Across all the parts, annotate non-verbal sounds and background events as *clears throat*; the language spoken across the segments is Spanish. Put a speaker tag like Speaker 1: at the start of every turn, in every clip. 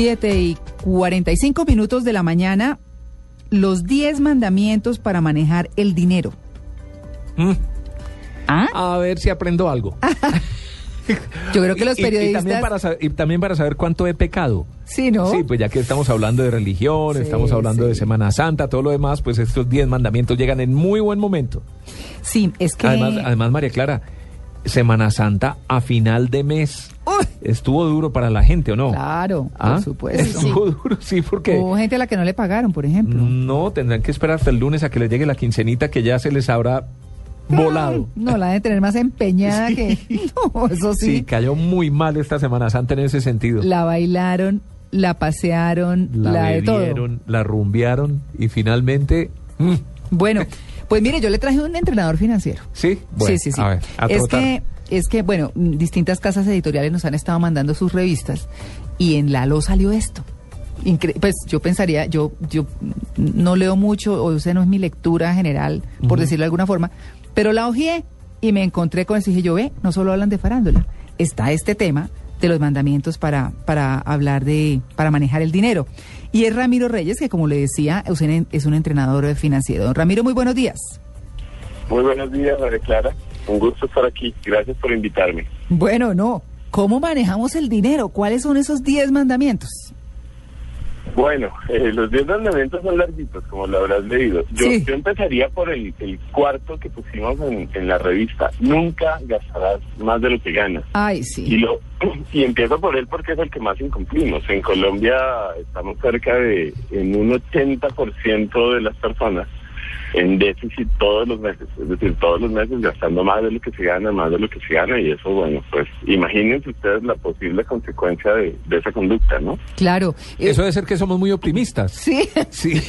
Speaker 1: Siete y 45 minutos de la mañana, los 10 mandamientos para manejar el dinero. ¿Ah?
Speaker 2: A ver si aprendo algo. *laughs*
Speaker 1: Yo creo que los
Speaker 2: Y- y- Y,
Speaker 1: periodistas...
Speaker 2: también para saber, y también para saber cuánto he pecado.
Speaker 1: Sí, ¿no?
Speaker 2: Sí, pues ya que estamos hablando de religión,
Speaker 1: Sí,
Speaker 2: estamos hablando
Speaker 1: sí.
Speaker 2: de Semana Santa, todo lo demás, pues estos 10 mandamientos llegan en muy buen momento.
Speaker 1: Sí, es que...
Speaker 2: Además, además, María Clara, Semana Santa a final de mes.
Speaker 1: Uy,
Speaker 2: Estuvo duro para la gente, ¿o no?
Speaker 1: claro,
Speaker 2: ¿Ah?
Speaker 1: por supuesto.
Speaker 2: Estuvo duro, sí, porque
Speaker 1: Hubo gente a la que no le pagaron, por ejemplo.
Speaker 2: no tendrán que esperar hasta el lunes a que les llegue la quincenita que ya se les habrá volado.
Speaker 1: No, la de tener más empeñada *laughs*
Speaker 2: Sí.
Speaker 1: que... *laughs* No, eso
Speaker 2: Sí,
Speaker 1: sí.
Speaker 2: cayó muy mal esta Semana Santa en ese sentido.
Speaker 1: La bailaron, la pasearon, la,
Speaker 2: la
Speaker 1: de todo.
Speaker 2: bebieron, la rumbearon y finalmente... mm,
Speaker 1: Bueno, *laughs* pues mire, yo le traje un entrenador financiero.
Speaker 2: sí, bueno,
Speaker 1: sí, sí, sí.
Speaker 2: a ver, a
Speaker 1: es que, es que, bueno, distintas casas editoriales nos han estado mandando sus revistas y en Lalo salió esto. Incre- pues yo pensaría, yo, yo no leo mucho, o sea, no es mi lectura general, por decirlo de alguna forma, pero la hojeé y me encontré con eso y dije, yo ve, no solo hablan de farándula, está este tema de los mandamientos para, para hablar de, para manejar el dinero. Y es Ramiro Reyes, que como le decía, es un, es un entrenador financiero. Don Ramiro, muy buenos días.
Speaker 3: Muy buenos días, María Clara. Un gusto estar aquí. Gracias por invitarme.
Speaker 1: Bueno, no. ¿Cómo manejamos el dinero? ¿Cuáles son esos 10 mandamientos?
Speaker 3: Bueno, eh, los 10 mandamientos son larguitos, como lo habrás leído. Yo,
Speaker 1: Sí.
Speaker 3: yo empezaría por el, el cuarto que pusimos en, en la revista. Nunca gastarás más de lo que ganas.
Speaker 1: Ay,
Speaker 3: Y,
Speaker 1: sí.
Speaker 3: lo, *clears throat* y empiezo por él porque es el que más incumplimos. En Colombia estamos cerca de en un 80% de las personas en déficit todos los meses, es decir, todos los meses gastando más de lo que se gana, más de lo que se gana y eso, bueno, pues imagínense ustedes la posible consecuencia de, de esa conducta, ¿no?
Speaker 1: Claro. Eh,
Speaker 2: Eso debe ser que somos muy optimistas.
Speaker 1: Sí. *laughs*
Speaker 2: Sí.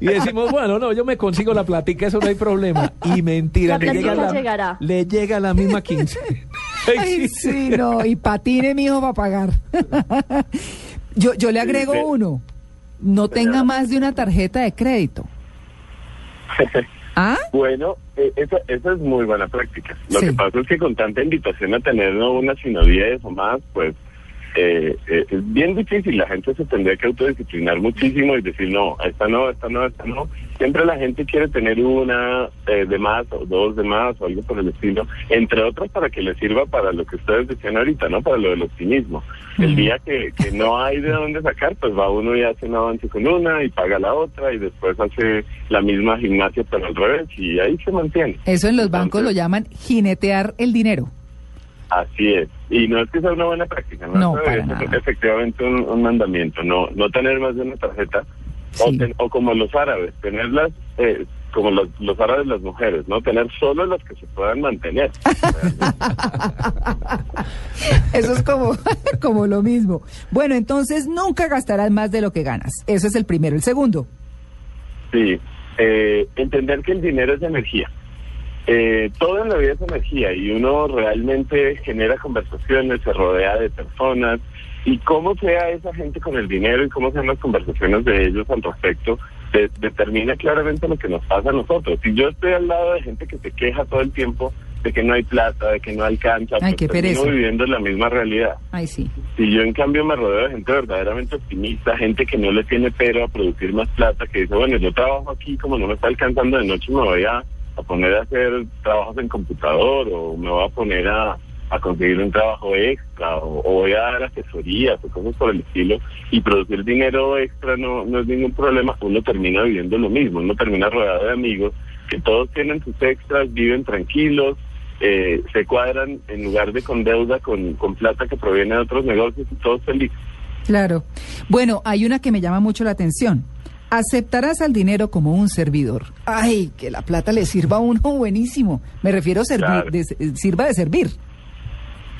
Speaker 2: Y decimos, bueno, no, yo me consigo la platica, eso no hay problema. Y mentira,
Speaker 4: La
Speaker 2: le llega, la,
Speaker 4: llegará.
Speaker 2: le llega la misma *laughs* quince.
Speaker 1: Ay, sí, no. Y patine, mi hijo, para pagar. *laughs* yo, yo le agrego
Speaker 3: Sí, sí.
Speaker 1: uno. No tenga más de una tarjeta de crédito. *laughs* ¿Ah?
Speaker 3: Bueno, eh, esa, esa es muy buena práctica. Lo
Speaker 1: Sí.
Speaker 3: que pasa es que con tanta invitación a tener no una, sino diez o más, pues eh, eh, es bien difícil. La gente se tendría que autodisciplinar muchísimo y decir, no, esta no, esta no, esta no. Siempre la gente quiere tener una eh, de más o dos de más o algo por el estilo, entre otras para que le sirva para lo que ustedes decían ahorita, ¿no? Para lo del optimismo. El día que, que no hay de dónde sacar, pues va uno y hace un avance con una y paga la otra y después hace la misma gimnasia pero al revés y ahí se mantiene.
Speaker 1: Eso en los bancos lo llaman jinetear el dinero.
Speaker 3: Así es. Y no es que sea una buena práctica, no,
Speaker 1: No, para
Speaker 3: es efectivamente un, un mandamiento, no no tener más de una tarjeta. O, ten- o como los árabes, tenerlas eh, como los, los árabes las mujeres, ¿no? Tener solo las que se puedan mantener. *laughs*
Speaker 1: Eso es como, *laughs* como lo mismo. Bueno, entonces nunca gastarás más de lo que ganas. Eso es el primero. El segundo.
Speaker 3: Sí, eh, entender que el dinero es energía. Eh, todo en la vida es energía y uno realmente genera conversaciones, se rodea de personas y cómo sea esa gente con el dinero y cómo sean las conversaciones de ellos al respecto de- determina claramente lo que nos pasa a nosotros. Si yo estoy al lado de gente que se queja todo el tiempo de que no hay plata, de que no alcanza,
Speaker 1: Ay,
Speaker 3: pues termino viviendo la misma realidad.
Speaker 1: Ay, sí.
Speaker 3: Si yo en cambio me rodeo de gente verdaderamente optimista, gente que no le tiene pero a producir más plata, que dice, bueno, yo trabajo aquí, como no me está alcanzando de noche, me voy a, a poner a hacer trabajos en computador o me voy a poner a, a conseguir un trabajo extra o, voy a dar asesorías o cosas por el estilo y producir dinero extra no, no es ningún problema, uno termina viviendo lo mismo, uno termina rodeado de amigos que todos tienen sus extras, viven tranquilos, eh, se cuadran en lugar de con deuda, con, con plata que proviene de otros negocios y todos felices.
Speaker 1: Claro. Bueno, hay una que me llama mucho la atención. Aceptarás al dinero como un servidor. Ay, que la plata le sirva a uno buenísimo. Me refiero a servir,
Speaker 3: Claro.
Speaker 1: de- sirva de servir.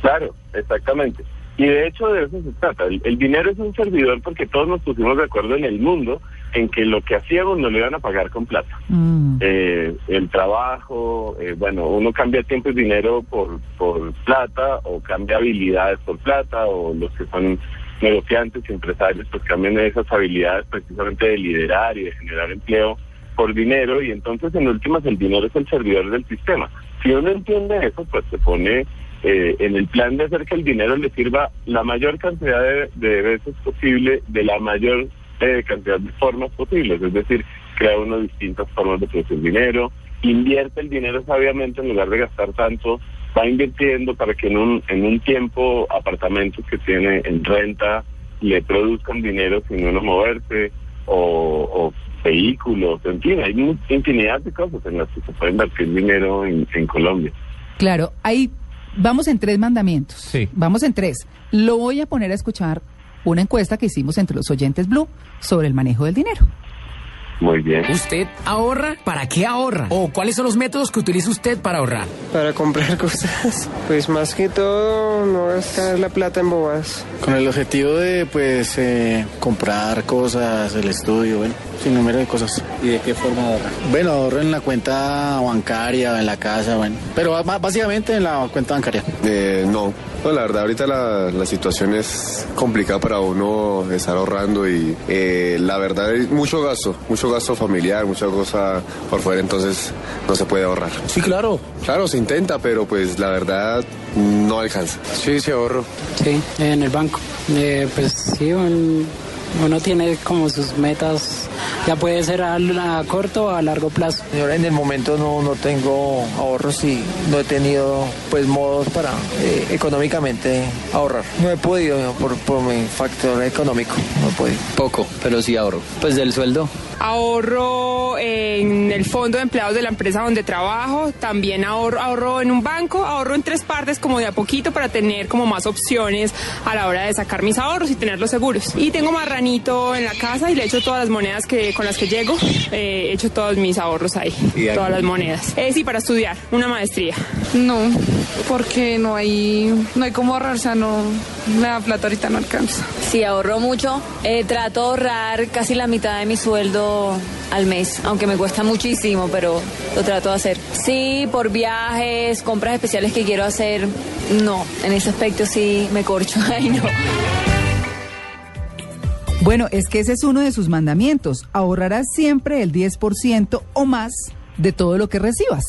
Speaker 3: Claro, exactamente. Y de hecho de eso se trata. El, el dinero es un servidor porque todos nos pusimos de acuerdo en el mundo en que lo que hacíamos no lo iban a pagar con plata.
Speaker 1: Mm.
Speaker 3: Eh, el trabajo, eh, bueno, uno cambia tiempo y dinero por, por plata o cambia habilidades por plata o los que son negociantes y empresarios pues cambian esas habilidades precisamente de liderar y de generar empleo por dinero y entonces en últimas el dinero es el servidor del sistema. Si uno entiende eso, pues se pone eh, en el plan de hacer que el dinero le sirva la mayor cantidad de, de veces posible, de la mayor eh, cantidad de formas posibles, es decir, crea uno distintas formas de producir dinero, invierte el dinero sabiamente en lugar de gastar tanto, va invirtiendo para que en un, en un tiempo apartamentos que tiene en renta le produzcan dinero sin uno moverse, o, o vehículos, en fin, hay infinidad de cosas en las que se puede invertir dinero en, en Colombia.
Speaker 1: Claro, ahí vamos en tres mandamientos.
Speaker 2: Sí.
Speaker 1: Vamos en tres. Lo voy a poner a escuchar una encuesta que hicimos entre los oyentes Blue sobre el manejo del dinero.
Speaker 3: Muy bien.
Speaker 4: ¿Usted ahorra? ¿Para qué ahorra? ¿O cuáles son los métodos que utiliza usted para ahorrar?
Speaker 5: Para comprar *laughs* cosas. Pues más que todo, no gastar la plata en bobadas.
Speaker 6: Con el objetivo de, pues, eh, comprar cosas, el estudio, bueno, sin número de cosas.
Speaker 7: ¿Y de qué forma ahorra?
Speaker 6: Bueno, ahorro en la cuenta bancaria, en la casa, bueno. Pero básicamente en la cuenta bancaria.
Speaker 8: Eh, no. No, la verdad, ahorita la, la situación es complicada para uno estar ahorrando y eh, la verdad hay mucho gasto, mucho gasto familiar, mucha cosa por fuera, entonces no se puede ahorrar.
Speaker 7: Sí, claro.
Speaker 8: Claro, se intenta, pero pues la verdad no alcanza.
Speaker 6: Sí, sí ahorro.
Speaker 9: Sí, en el banco. Eh, pues sí, un- uno tiene como sus metas, ya puede ser a, a corto o a largo plazo.
Speaker 7: Señora, en el momento no, no tengo ahorros y no he tenido pues modos para eh, económicamente ahorrar. No he podido por, por mi factor económico, no he podido.
Speaker 10: Poco, pero sí ahorro. Pues del sueldo.
Speaker 11: Ahorro en el fondo de empleados de la empresa donde trabajo, también ahorro, ahorro en un banco, ahorro en tres partes como de a poquito para tener como más opciones a la hora de sacar mis ahorros y tenerlos seguros. Y tengo marranito en la casa y le echo todas las monedas que con las que llego, eh, echo todos mis ahorros ahí,
Speaker 12: ¿Y a-
Speaker 11: todas las monedas. Eh, sí, para estudiar, una maestría.
Speaker 12: No, porque no hay, no hay cómo ahorrar, o sea, no, la plata ahorita no alcanza.
Speaker 13: Sí, ahorro mucho. Eh, trato de ahorrar casi la mitad de mi sueldo al mes, aunque me cuesta muchísimo, pero lo trato de hacer. Sí, por viajes, compras especiales que quiero hacer, no. En ese aspecto sí me corcho. *laughs* Ay, no.
Speaker 1: Bueno, es que ese es uno de sus mandamientos. Ahorrarás siempre el 10% o más de todo lo que recibas.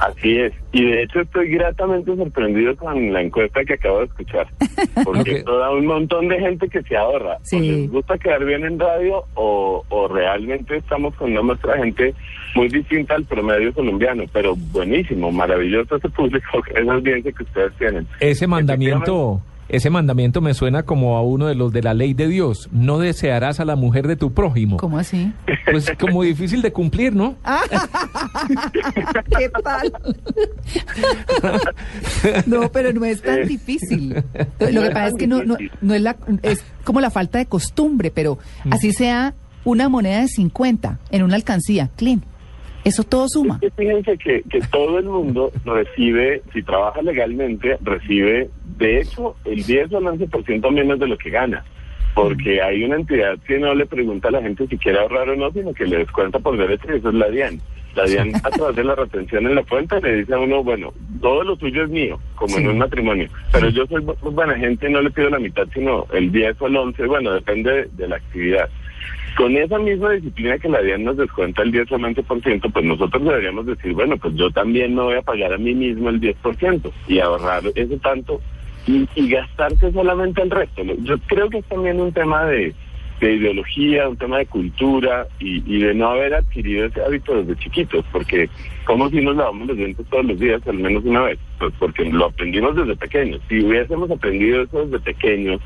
Speaker 3: Así es. Y de hecho estoy gratamente sorprendido con la encuesta que acabo de escuchar. *laughs* Porque esto da un montón de gente que se ahorra.
Speaker 1: Sí.
Speaker 3: O les gusta quedar bien en radio o, o realmente estamos con una muestra de gente muy distinta al promedio colombiano. Pero buenísimo, maravilloso ese público, *laughs* esa audiencia que ustedes tienen.
Speaker 2: Ese mandamiento, ese mandamiento me suena como a uno de los de la ley de Dios. No desearás a la mujer de tu prójimo.
Speaker 1: ¿Cómo así?
Speaker 2: Pues como *laughs* difícil de cumplir, ¿no? *laughs*
Speaker 1: ¿Qué tal? No, pero no es tan difícil. Lo que pasa es que no, no, no es la, es como la falta de costumbre, pero así sea una moneda de 50 en una alcancía, clean. Eso todo suma.
Speaker 3: Es que fíjense que, que todo el mundo recibe, si trabaja legalmente, recibe, de hecho, el 10 o el 11% menos de lo que gana. Porque hay una entidad que no le pregunta a la gente si quiere ahorrar o no, sino que le descuenta por derecho, y eso es la DIAN. La DIAN, a través de la retención en la cuenta, le dice a uno, bueno, todo lo tuyo es mío, como en un matrimonio. Pero yo soy bu- buena gente y no le pido la mitad, sino el 10 o el 11, bueno, depende de la actividad. Con esa misma disciplina que la DIAN nos descuenta el 10 o el 11%, pues nosotros deberíamos decir, bueno, pues yo también me voy a pagar a mí mismo el 10% y ahorrar ese tanto y, y gastarse solamente el resto. Yo creo que es también un tema de, de ideología, un tema de cultura y, y de no haber adquirido ese hábito desde chiquitos, porque como si nos lavamos los dientes todos los días, al menos una vez, pues porque lo aprendimos desde pequeños. Si hubiésemos aprendido eso desde pequeños,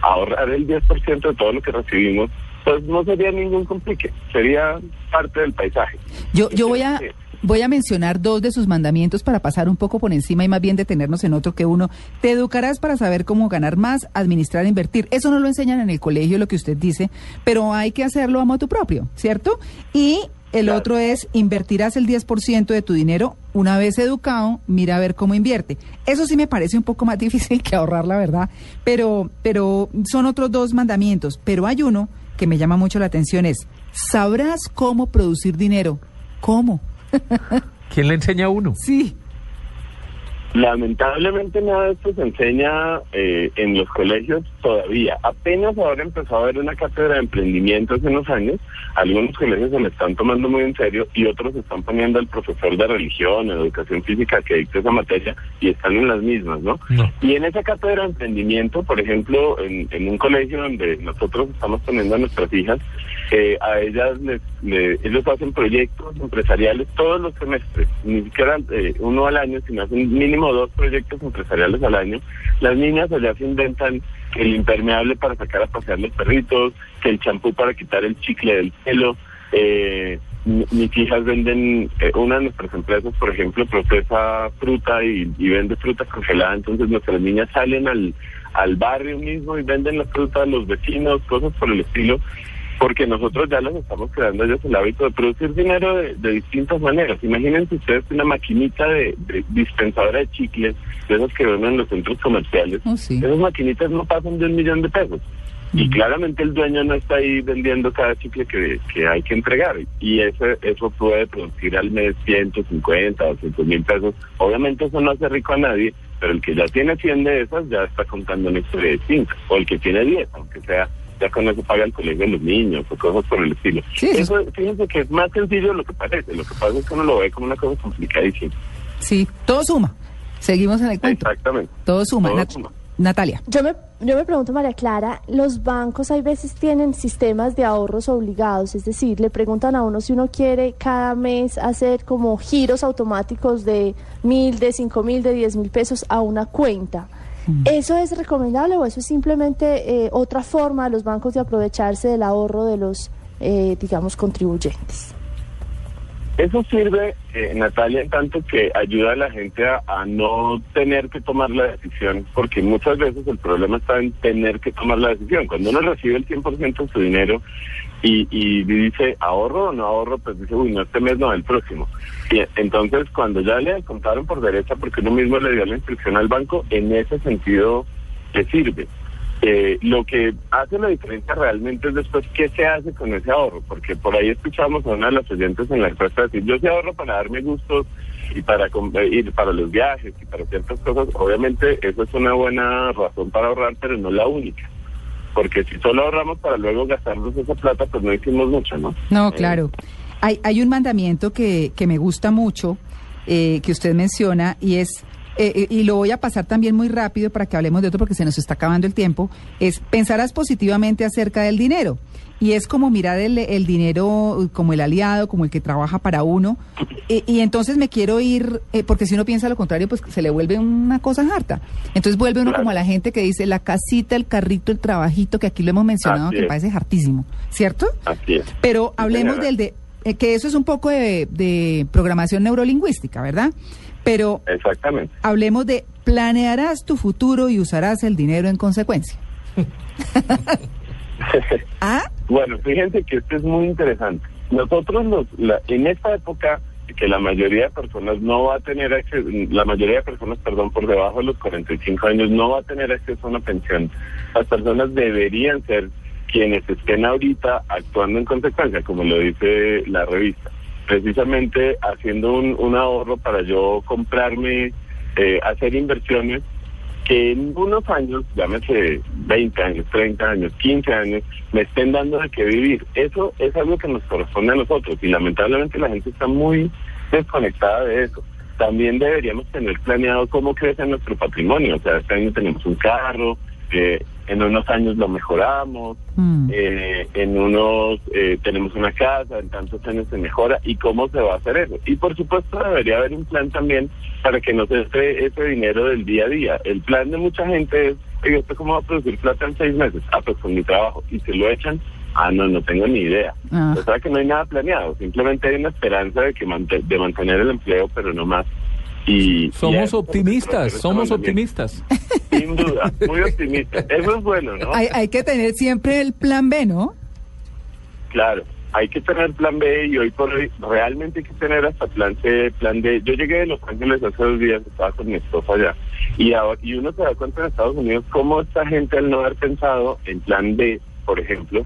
Speaker 3: ahorrar el 10% de todo lo que recibimos, pues no sería ningún complique, sería parte del paisaje.
Speaker 1: Yo, yo voy a Voy a mencionar dos de sus mandamientos para pasar un poco por encima y más bien detenernos en otro que uno. Te educarás para saber cómo ganar más, administrar, invertir. Eso no lo enseñan en el colegio, lo que usted dice, pero hay que hacerlo a moto propio, ¿cierto? Y el otro es invertirás el 10% de tu dinero una vez educado, mira a ver cómo invierte. Eso sí me parece un poco más *laughs* difícil que ahorrar, la verdad, pero, pero son otros dos mandamientos. Pero hay uno que me llama mucho la atención, es, sabrás cómo producir dinero. ¿Cómo?
Speaker 2: ¿Quién le enseña a uno?
Speaker 1: Sí.
Speaker 3: Lamentablemente nada de esto se enseña eh, en los colegios todavía. Apenas ahora empezó a haber una cátedra de emprendimiento hace unos años. Algunos colegios se le están tomando muy en serio y otros están poniendo al profesor de religión, educación física que dicte esa materia y están en las mismas, ¿no? Y en esa cátedra de emprendimiento, por ejemplo, en, en un colegio donde nosotros estamos poniendo a nuestras hijas, eh, a ellas les, le- ellos hacen proyectos empresariales todos los semestres, ni siquiera eh, uno al año, sino hacen mínimo dos proyectos empresariales al año. Las niñas allá se inventan el impermeable para sacar a pasear los perritos, que el champú para quitar el chicle del pelo. Eh, mi- mis hijas venden, eh, una de nuestras empresas, por ejemplo, procesa fruta y, y vende fruta congelada, entonces nuestras niñas salen al, al barrio mismo y venden la fruta a los vecinos, cosas por el estilo porque nosotros ya les estamos creando ellos el hábito de producir dinero de, de distintas maneras. Imagínense ustedes una maquinita de, de dispensadora de chicles, de esos que venden en los centros comerciales. Esas maquinitas no pasan de un millón de pesos. Y claramente el dueño no está ahí vendiendo cada chicle que, que hay que entregar. Y ese, eso puede producir al mes 150, 200 mil pesos. Obviamente eso no hace rico a nadie, pero el que ya tiene 100 de esas ya está contando una historia distinta. O el que tiene 10, aunque sea ya con eso paga el colegio de los niños o cosas por el estilo. eso, fíjense que es más sencillo de lo que parece. Lo que pasa es que uno lo ve como una cosa complicadísima.
Speaker 1: Sí, todo suma. Seguimos en el cuento.
Speaker 3: Exactamente.
Speaker 1: Todo suma.
Speaker 3: Todo
Speaker 1: Nat-
Speaker 3: suma.
Speaker 1: Natalia.
Speaker 14: Yo me, yo me pregunto, María Clara, los bancos hay veces tienen sistemas de ahorros obligados, es decir, le preguntan a uno si uno quiere cada mes hacer como giros automáticos de mil, de cinco mil, de diez mil pesos a una cuenta. ¿Eso es recomendable o eso es simplemente eh, otra forma de los bancos de aprovecharse del ahorro de los, eh, digamos, contribuyentes?
Speaker 3: Eso sirve, eh, Natalia, en tanto que ayuda a la gente a, a no tener que tomar la decisión, porque muchas veces el problema está en tener que tomar la decisión. Cuando uno recibe el 100% de su dinero y, y dice ahorro o no ahorro, pues dice, uy, no este mes, no, el próximo. Entonces, cuando ya le contaron por derecha, porque uno mismo le dio la instrucción al banco, en ese sentido le sirve. Eh, lo que hace la diferencia realmente es después qué se hace con ese ahorro, porque por ahí escuchamos a una de las oyentes en la encuesta decir, yo sí ahorro para darme gustos y para com- eh, ir para los viajes y para ciertas cosas, obviamente eso es una buena razón para ahorrar, pero no la única, porque si solo ahorramos para luego gastarnos esa plata, pues no hicimos mucho, ¿no?
Speaker 1: No,
Speaker 3: Eh,
Speaker 1: claro. Hay, hay un mandamiento que, que me gusta mucho, eh, que usted menciona, y es, eh, eh, y lo voy a pasar también muy rápido para que hablemos de otro porque se nos está acabando el tiempo, es pensarás positivamente acerca del dinero. Y es como mirar el, el dinero como el aliado, como el que trabaja para uno. Eh, y entonces me quiero ir, eh, porque si uno piensa lo contrario, pues se le vuelve una cosa harta. Entonces vuelve uno como a la gente que dice la casita, el carrito, el trabajito, que aquí lo hemos mencionado,
Speaker 3: Así
Speaker 1: que
Speaker 3: es.
Speaker 1: parece hartísimo, ¿cierto?
Speaker 3: Así es.
Speaker 1: Pero hablemos del de, eh, que eso es un poco de, de programación neurolingüística, ¿verdad? Pero
Speaker 3: Exactamente.
Speaker 1: hablemos de planearás tu futuro y usarás el dinero en consecuencia. *laughs* ¿Ah?
Speaker 3: Bueno, fíjense que esto es muy interesante. Nosotros los, la- en esta época que la mayoría de personas no va a tener acceso, la mayoría de personas, perdón, por debajo de los 45 años no va a tener acceso a una pensión. Las personas deberían ser quienes estén ahorita actuando en consecuencia, como lo dice la revista. Precisamente haciendo un, un ahorro para yo comprarme, eh, hacer inversiones que en unos años, llámese 20 años, 30 años, 15 años, me estén dando de qué vivir. Eso es algo que nos corresponde a nosotros y lamentablemente la gente está muy desconectada de eso. También deberíamos tener planeado cómo crece nuestro patrimonio. O sea, este año tenemos un carro, eh, en unos años lo mejoramos, eh, en unos eh, tenemos una casa, en tantos años se mejora y cómo se va a hacer eso. Y por supuesto debería haber un plan también para que no se esté ese dinero del día a día. El plan de mucha gente es, oye, ¿usted cómo va a producir plata en seis meses? Ah, pues con mi trabajo. Y se lo echan Ah, no, no tengo ni idea.
Speaker 1: Ah.
Speaker 3: O sea que no hay nada planeado, simplemente hay una esperanza de que mante- de mantener el empleo, pero no más. Y,
Speaker 2: Somos optimistas, somos optimistas.
Speaker 3: Sin duda, muy optimistas. Eso es bueno, ¿no?
Speaker 1: Hay, hay que tener siempre el plan B, ¿no?
Speaker 3: Claro, hay que tener plan B y hoy por hoy realmente hay que tener hasta plan C, plan D. Yo llegué de Los Ángeles hace dos días, estaba con mi esposa allá, y, ahora- y uno se da cuenta en Estados Unidos cómo esta gente al no haber pensado en plan D, por ejemplo,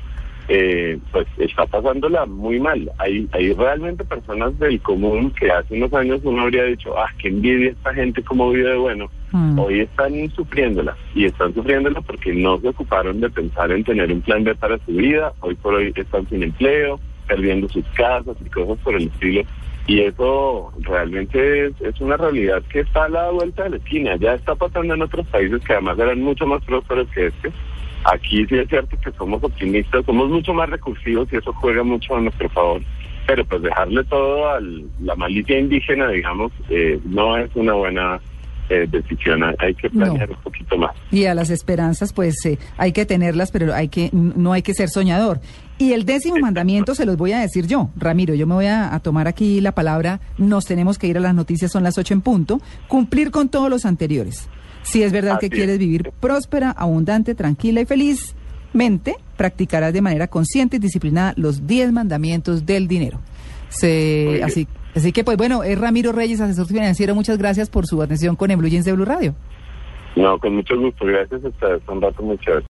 Speaker 3: eh, pues está pasándola muy mal. Hay, hay realmente personas del común que hace unos años uno habría dicho, ah, qué envidia esta gente como vive de bueno.
Speaker 1: Mm.
Speaker 3: Hoy están sufriéndola y están sufriéndola porque no se ocuparon de pensar en tener un plan B para su vida. Hoy por hoy están sin empleo, perdiendo sus casas y cosas por el estilo. Y eso realmente es, es una realidad que está a la vuelta de la esquina. Ya está pasando en otros países que además eran mucho más prósperos que este. Aquí sí es cierto que somos optimistas, somos mucho más recursivos y eso juega mucho a nuestro favor. Pero pues dejarle todo a la malicia indígena, digamos, eh, no es una buena eh, decisión. Hay- que planear un poquito más.
Speaker 1: Y a las esperanzas, pues eh, hay que tenerlas, pero hay que no hay que ser soñador. Y el décimo mandamiento se los voy a decir yo, Ramiro. Yo me voy a, a tomar aquí la palabra. Nos tenemos que ir a las noticias, son las ocho en punto. Cumplir con todos los anteriores. Si es verdad que
Speaker 3: es.
Speaker 1: quieres vivir próspera, abundante, tranquila y felizmente, practicarás de manera consciente y disciplinada los diez mandamientos del dinero. Se- así, así que, pues bueno, es Ramiro Reyes, asesor financiero. Muchas gracias por su atención con el Blue Jeans de Blue Radio.
Speaker 3: No, con mucho gusto. Gracias a ustedes. Un rato muy chévere.